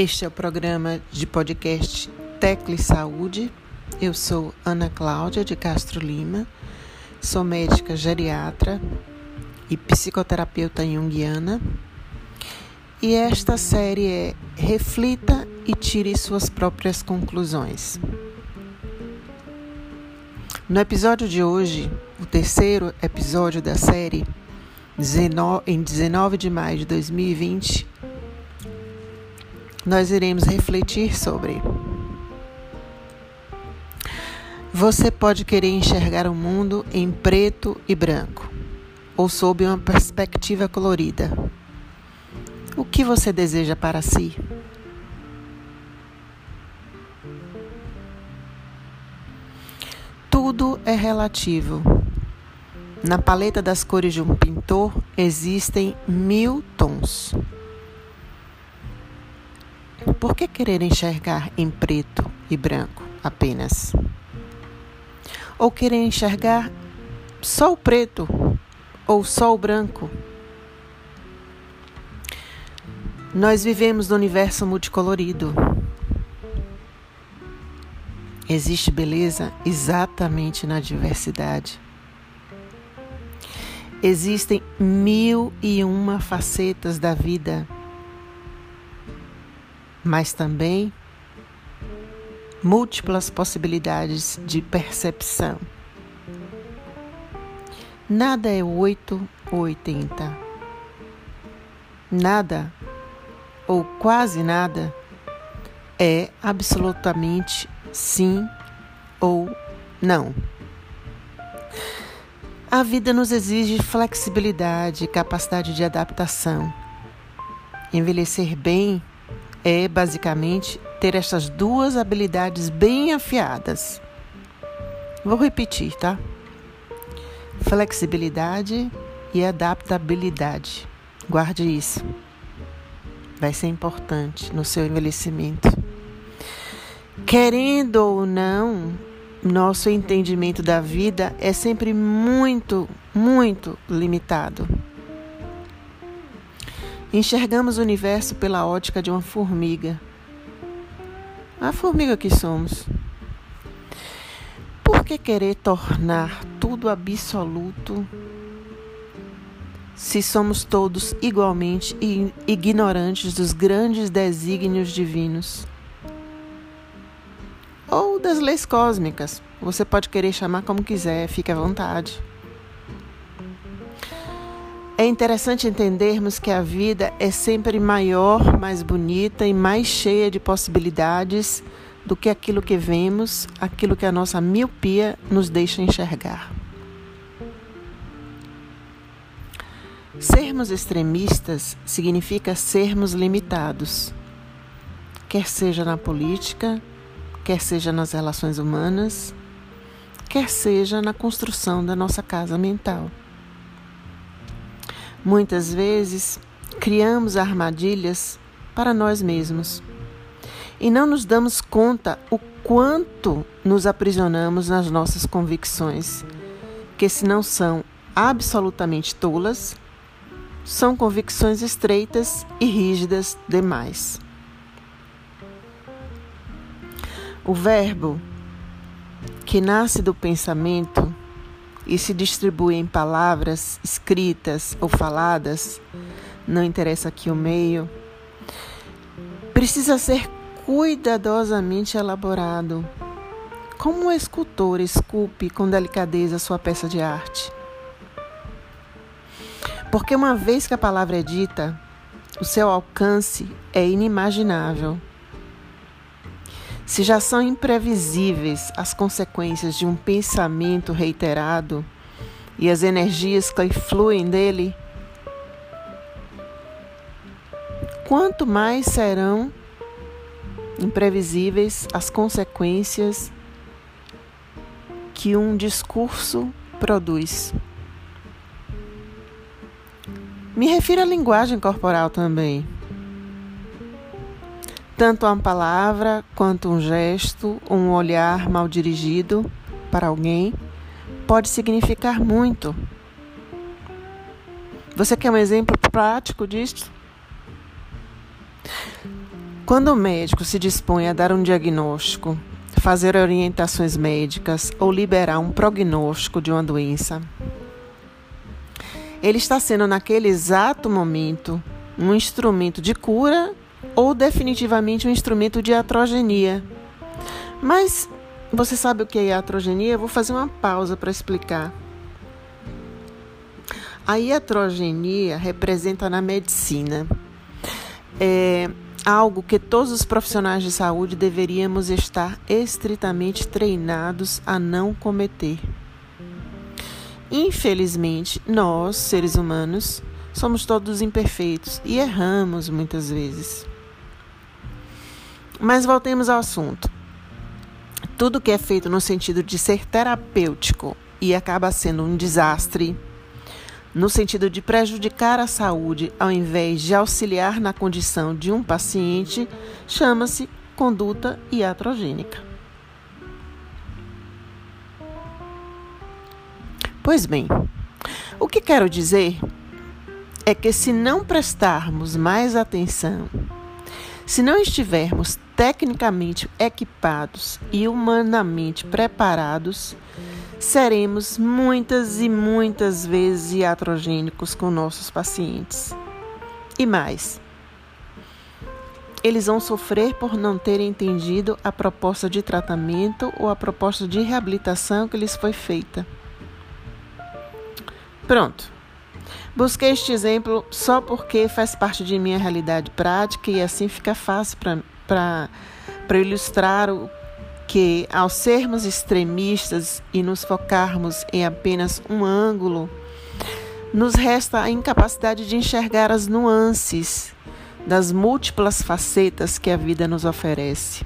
Este é o programa de podcast Tecle Saúde. Eu sou Ana Cláudia de Castro Lima, sou médica geriatra e psicoterapeuta junguiana. E esta série é Reflita e tire suas próprias conclusões. No episódio de hoje, o terceiro episódio da série, em 19 de maio de 2020, nós iremos refletir sobre. Você pode querer enxergar o mundo em preto e branco, ou sob uma perspectiva colorida. O que você deseja para si? Tudo é relativo. Na paleta das cores de um pintor existem mil tons. Por que querer enxergar em preto e branco apenas? Ou querer enxergar só o preto ou só o branco? Nós vivemos no universo multicolorido. Existe beleza exatamente na diversidade. Existem mil e uma facetas da vida mas também múltiplas possibilidades de percepção. Nada é 8 ou 80. Nada, ou quase nada, é absolutamente sim ou não. A vida nos exige flexibilidade e capacidade de adaptação. Envelhecer bem é basicamente ter essas duas habilidades bem afiadas. Vou repetir, tá? Flexibilidade e adaptabilidade. Guarde isso. Vai ser importante no seu envelhecimento. Querendo ou não, nosso entendimento da vida é sempre muito, muito limitado. Enxergamos o universo pela ótica de uma formiga. A formiga que somos. Por que querer tornar tudo absoluto se somos todos igualmente ignorantes dos grandes desígnios divinos? Ou das leis cósmicas. Você pode querer chamar como quiser, fique à vontade. É interessante entendermos que a vida é sempre maior, mais bonita e mais cheia de possibilidades do que aquilo que vemos, aquilo que a nossa miopia nos deixa enxergar. Sermos extremistas significa sermos limitados, quer seja na política, quer seja nas relações humanas, quer seja na construção da nossa casa mental. Muitas vezes criamos armadilhas para nós mesmos e não nos damos conta o quanto nos aprisionamos nas nossas convicções, que se não são absolutamente tolas, são convicções estreitas e rígidas demais. O verbo que nasce do pensamento e se distribui em palavras escritas ou faladas, não interessa aqui o meio, precisa ser cuidadosamente elaborado. Como um escultor esculpe com delicadeza sua peça de arte. Porque uma vez que a palavra é dita, o seu alcance é inimaginável. Se já são imprevisíveis as consequências de um pensamento reiterado e as energias que fluem dele, quanto mais serão imprevisíveis as consequências que um discurso produz. Me refiro à linguagem corporal também. Tanto uma palavra quanto um gesto, um olhar mal dirigido para alguém pode significar muito. Você quer um exemplo prático disso? Quando o médico se dispõe a dar um diagnóstico, fazer orientações médicas ou liberar um prognóstico de uma doença, ele está sendo naquele exato momento um instrumento de cura ou definitivamente um instrumento de atrogenia. Mas você sabe o que é iatrogenia? Eu vou fazer uma pausa para explicar. A iatrogenia representa na medicina é algo que todos os profissionais de saúde deveríamos estar estritamente treinados a não cometer. Infelizmente, nós, seres humanos, somos todos imperfeitos e erramos muitas vezes. Mas voltemos ao assunto. Tudo que é feito no sentido de ser terapêutico e acaba sendo um desastre, no sentido de prejudicar a saúde ao invés de auxiliar na condição de um paciente, chama-se conduta iatrogênica. Pois bem, o que quero dizer é que se não prestarmos mais atenção se não estivermos tecnicamente equipados e humanamente preparados, seremos muitas e muitas vezes iatrogênicos com nossos pacientes. E mais, eles vão sofrer por não terem entendido a proposta de tratamento ou a proposta de reabilitação que lhes foi feita. Pronto. Busquei este exemplo só porque faz parte de minha realidade prática e assim fica fácil para ilustrar o que, ao sermos extremistas e nos focarmos em apenas um ângulo, nos resta a incapacidade de enxergar as nuances das múltiplas facetas que a vida nos oferece.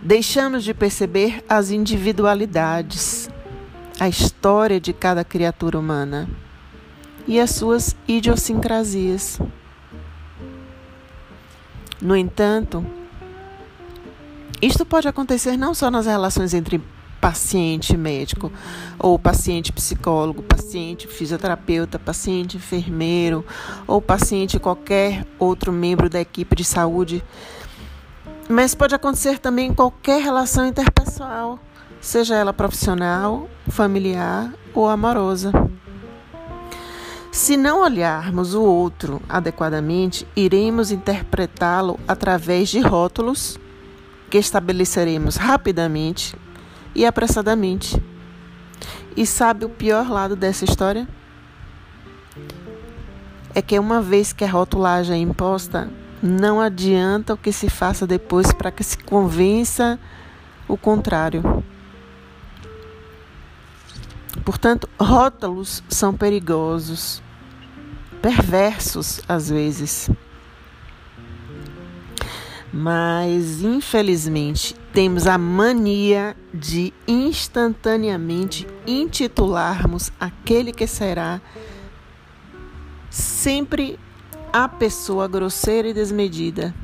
Deixamos de perceber as individualidades a história de cada criatura humana e as suas idiosincrasias. No entanto, isto pode acontecer não só nas relações entre paciente médico, ou paciente psicólogo, paciente fisioterapeuta, paciente enfermeiro, ou paciente qualquer outro membro da equipe de saúde, mas pode acontecer também em qualquer relação interpessoal seja ela profissional, familiar ou amorosa. Se não olharmos o outro adequadamente, iremos interpretá-lo através de rótulos que estabeleceremos rapidamente e apressadamente. E sabe o pior lado dessa história? É que uma vez que a rotulagem é imposta, não adianta o que se faça depois para que se convença o contrário. Portanto, rótulos são perigosos, perversos às vezes. Mas, infelizmente, temos a mania de instantaneamente intitularmos aquele que será sempre a pessoa grosseira e desmedida,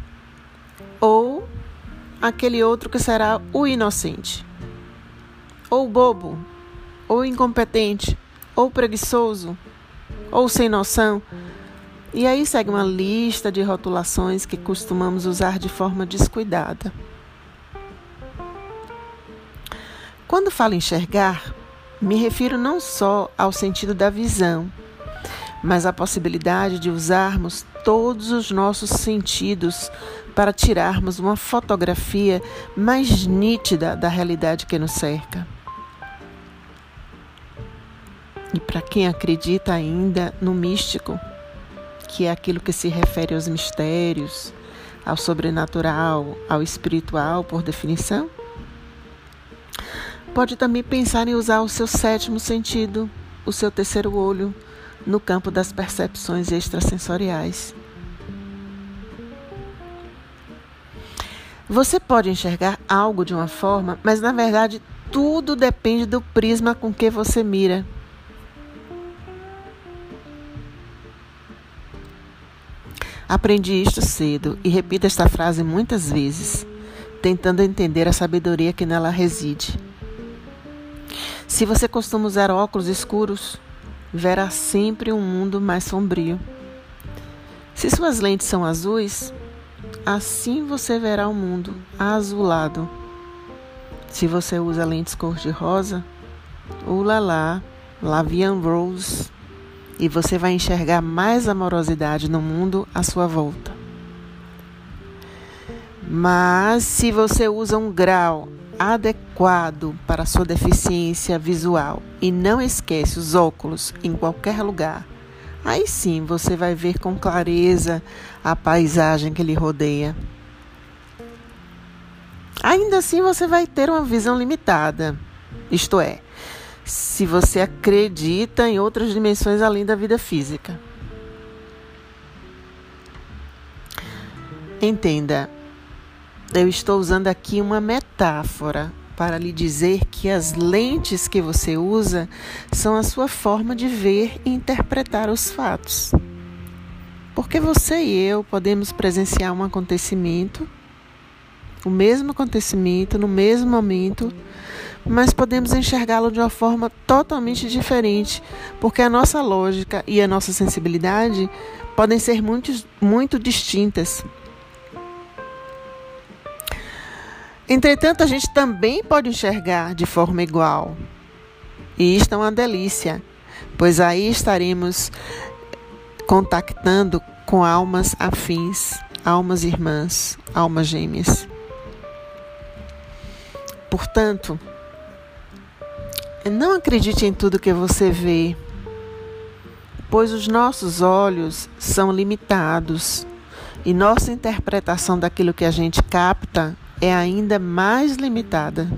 ou aquele outro que será o inocente, ou bobo, ou incompetente, ou preguiçoso, ou sem noção. E aí segue uma lista de rotulações que costumamos usar de forma descuidada. Quando falo enxergar, me refiro não só ao sentido da visão, mas à possibilidade de usarmos todos os nossos sentidos para tirarmos uma fotografia mais nítida da realidade que nos cerca. E para quem acredita ainda no místico, que é aquilo que se refere aos mistérios, ao sobrenatural, ao espiritual, por definição, pode também pensar em usar o seu sétimo sentido, o seu terceiro olho, no campo das percepções extrasensoriais. Você pode enxergar algo de uma forma, mas na verdade tudo depende do prisma com que você mira. Aprendi isto cedo e repito esta frase muitas vezes, tentando entender a sabedoria que nela reside. Se você costuma usar óculos escuros, verá sempre um mundo mais sombrio. Se suas lentes são azuis, assim você verá o mundo azulado. Se você usa lentes cor-de-rosa, ulala, Lavian Rose, e você vai enxergar mais amorosidade no mundo à sua volta. Mas se você usa um grau adequado para sua deficiência visual e não esquece os óculos em qualquer lugar, aí sim você vai ver com clareza a paisagem que lhe rodeia. Ainda assim você vai ter uma visão limitada, isto é, se você acredita em outras dimensões além da vida física. Entenda, eu estou usando aqui uma metáfora para lhe dizer que as lentes que você usa são a sua forma de ver e interpretar os fatos. Porque você e eu podemos presenciar um acontecimento, o mesmo acontecimento, no mesmo momento, mas podemos enxergá-lo de uma forma totalmente diferente, porque a nossa lógica e a nossa sensibilidade podem ser muito, muito distintas. Entretanto, a gente também pode enxergar de forma igual. E isto é uma delícia, pois aí estaremos contactando com almas afins, almas irmãs, almas gêmeas. Portanto, não acredite em tudo que você vê, pois os nossos olhos são limitados e nossa interpretação daquilo que a gente capta é ainda mais limitada.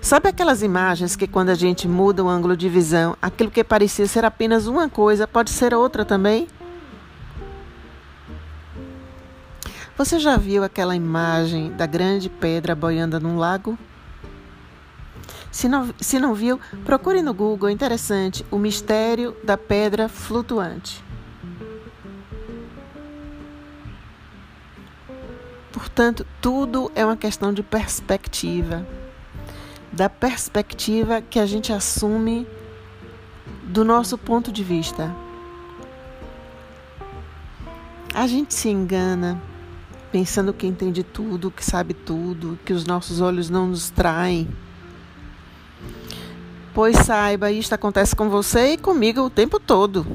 Sabe aquelas imagens que, quando a gente muda o ângulo de visão, aquilo que parecia ser apenas uma coisa pode ser outra também? Você já viu aquela imagem da grande pedra boiando num lago? Se não, se não viu, procure no Google, interessante, o mistério da pedra flutuante. Portanto, tudo é uma questão de perspectiva. Da perspectiva que a gente assume do nosso ponto de vista. A gente se engana pensando que entende tudo, que sabe tudo, que os nossos olhos não nos traem. Pois saiba, isto acontece com você e comigo o tempo todo.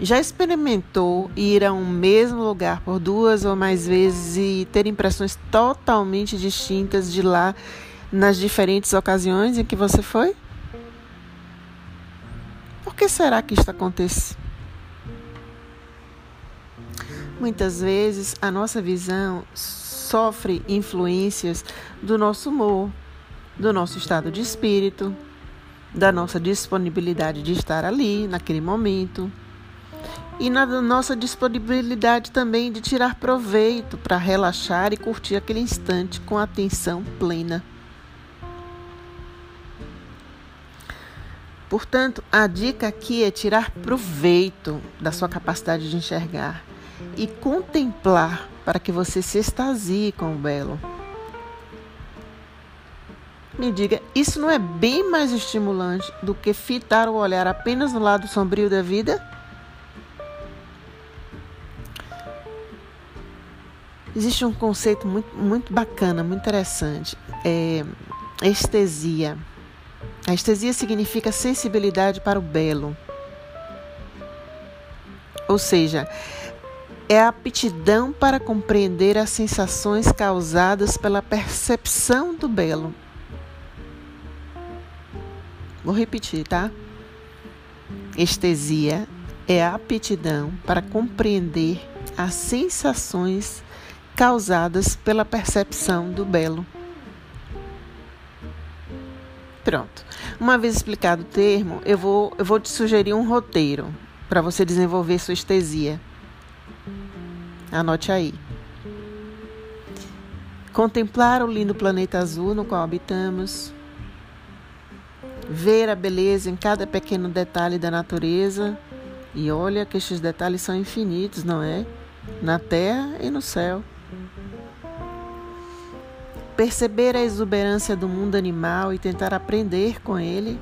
Já experimentou ir a um mesmo lugar por duas ou mais vezes e ter impressões totalmente distintas de lá nas diferentes ocasiões em que você foi? Por que será que isto acontece? Muitas vezes a nossa visão sofre influências do nosso humor, do nosso estado de espírito, da nossa disponibilidade de estar ali naquele momento e na nossa disponibilidade também de tirar proveito para relaxar e curtir aquele instante com atenção plena. Portanto, a dica aqui é tirar proveito da sua capacidade de enxergar e contemplar para que você se extasie com o belo. Me diga, isso não é bem mais estimulante do que fitar o olhar apenas no lado sombrio da vida? Existe um conceito muito, muito bacana, muito interessante. É estesia. A estesia significa sensibilidade para o belo. Ou seja, é a aptidão para compreender as sensações causadas pela percepção do belo. Vou repetir, tá? Estesia é a aptidão para compreender as sensações causadas pela percepção do belo. Pronto. Uma vez explicado o termo, eu vou, eu vou te sugerir um roteiro para você desenvolver sua estesia. Anote aí. Contemplar o lindo planeta azul no qual habitamos ver a beleza em cada pequeno detalhe da natureza. E olha que estes detalhes são infinitos, não é? Na terra e no céu. Perceber a exuberância do mundo animal e tentar aprender com ele.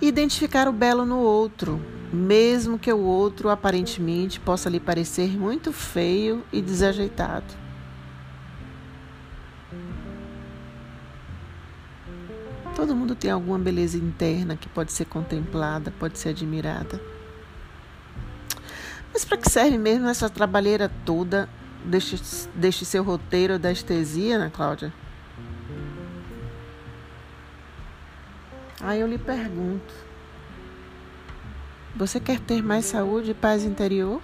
Identificar o belo no outro, mesmo que o outro aparentemente possa lhe parecer muito feio e desajeitado. Tem alguma beleza interna que pode ser contemplada, pode ser admirada. Mas para que serve mesmo essa trabalheira toda deste, deste seu roteiro da estesia, Ana Cláudia? Aí eu lhe pergunto: você quer ter mais saúde e paz interior?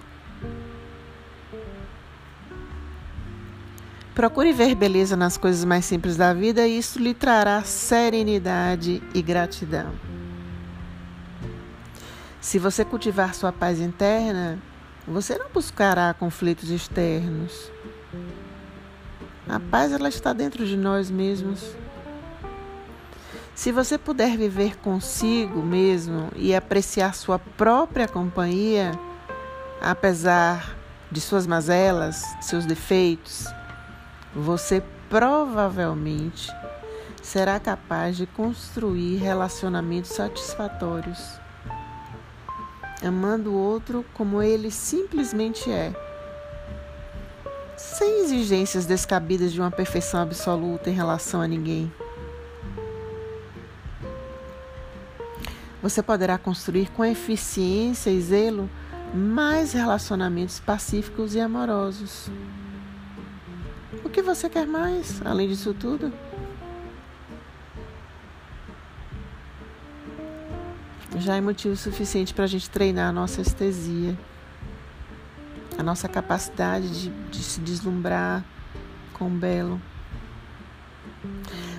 Procure ver beleza nas coisas mais simples da vida e isso lhe trará serenidade e gratidão. Se você cultivar sua paz interna, você não buscará conflitos externos. A paz ela está dentro de nós mesmos. Se você puder viver consigo mesmo e apreciar sua própria companhia, apesar de suas mazelas, seus defeitos, você provavelmente será capaz de construir relacionamentos satisfatórios, amando o outro como ele simplesmente é, sem exigências descabidas de uma perfeição absoluta em relação a ninguém. Você poderá construir com eficiência e zelo mais relacionamentos pacíficos e amorosos. Que você quer mais, além disso tudo? Já é motivo suficiente para a gente treinar a nossa estesia, a nossa capacidade de, de se deslumbrar com o belo.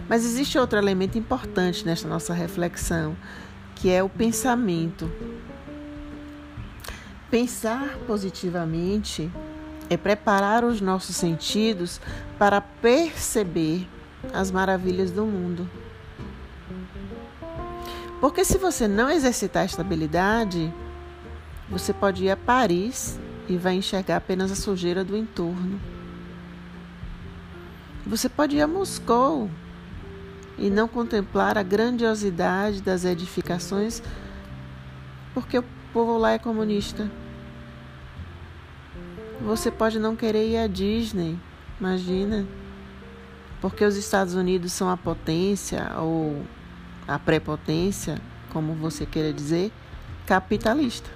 Mas existe outro elemento importante nesta nossa reflexão, que é o pensamento. Pensar positivamente é preparar os nossos sentidos para perceber as maravilhas do mundo. Porque se você não exercitar esta habilidade, você pode ir a Paris e vai enxergar apenas a sujeira do entorno. Você pode ir a Moscou e não contemplar a grandiosidade das edificações, porque o povo lá é comunista. Você pode não querer ir à Disney, imagina. Porque os Estados Unidos são a potência ou a prepotência, como você queira dizer, capitalista.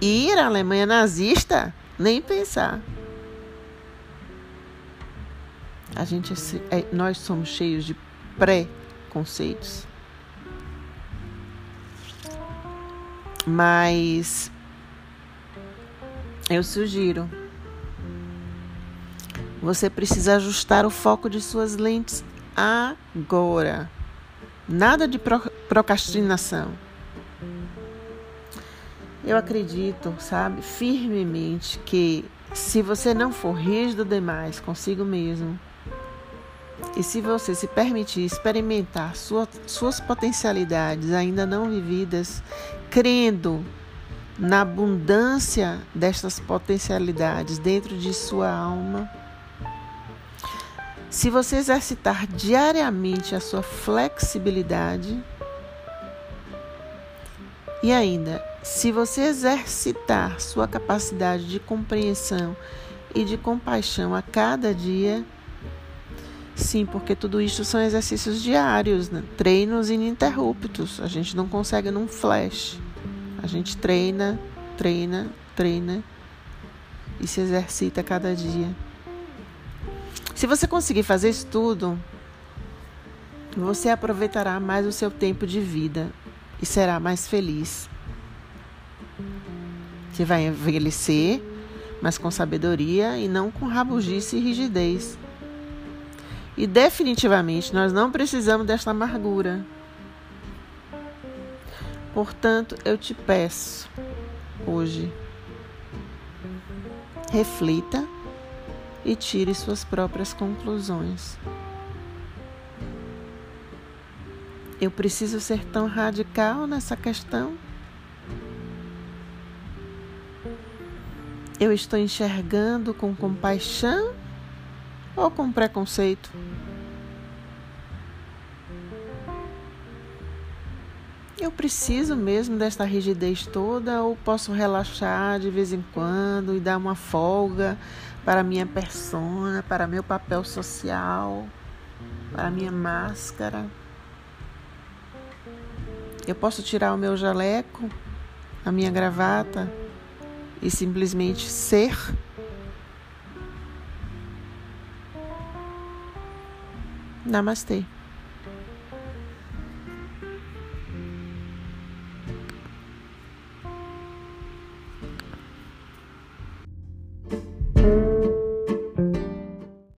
Ir à Alemanha nazista, nem pensar. A gente é, é nós somos cheios de pré-conceitos. Mas eu sugiro. Você precisa ajustar o foco de suas lentes agora. Nada de procrastinação. Eu acredito, sabe, firmemente que se você não for rígido demais consigo mesmo, e se você se permitir experimentar sua, suas potencialidades ainda não vividas, crendo na abundância destas potencialidades dentro de sua alma. Se você exercitar diariamente a sua flexibilidade, e ainda, se você exercitar sua capacidade de compreensão e de compaixão a cada dia, sim, porque tudo isso são exercícios diários, né? treinos ininterruptos, a gente não consegue num flash. A gente treina, treina, treina e se exercita cada dia. Se você conseguir fazer isso tudo, você aproveitará mais o seu tempo de vida e será mais feliz. Você vai envelhecer, mas com sabedoria e não com rabugice e rigidez. E definitivamente nós não precisamos desta amargura. Portanto, eu te peço hoje, reflita e tire suas próprias conclusões. Eu preciso ser tão radical nessa questão? Eu estou enxergando com compaixão ou com preconceito? Eu preciso mesmo desta rigidez toda ou posso relaxar de vez em quando e dar uma folga para minha persona, para meu papel social, para minha máscara? Eu posso tirar o meu jaleco, a minha gravata e simplesmente ser? Namastê.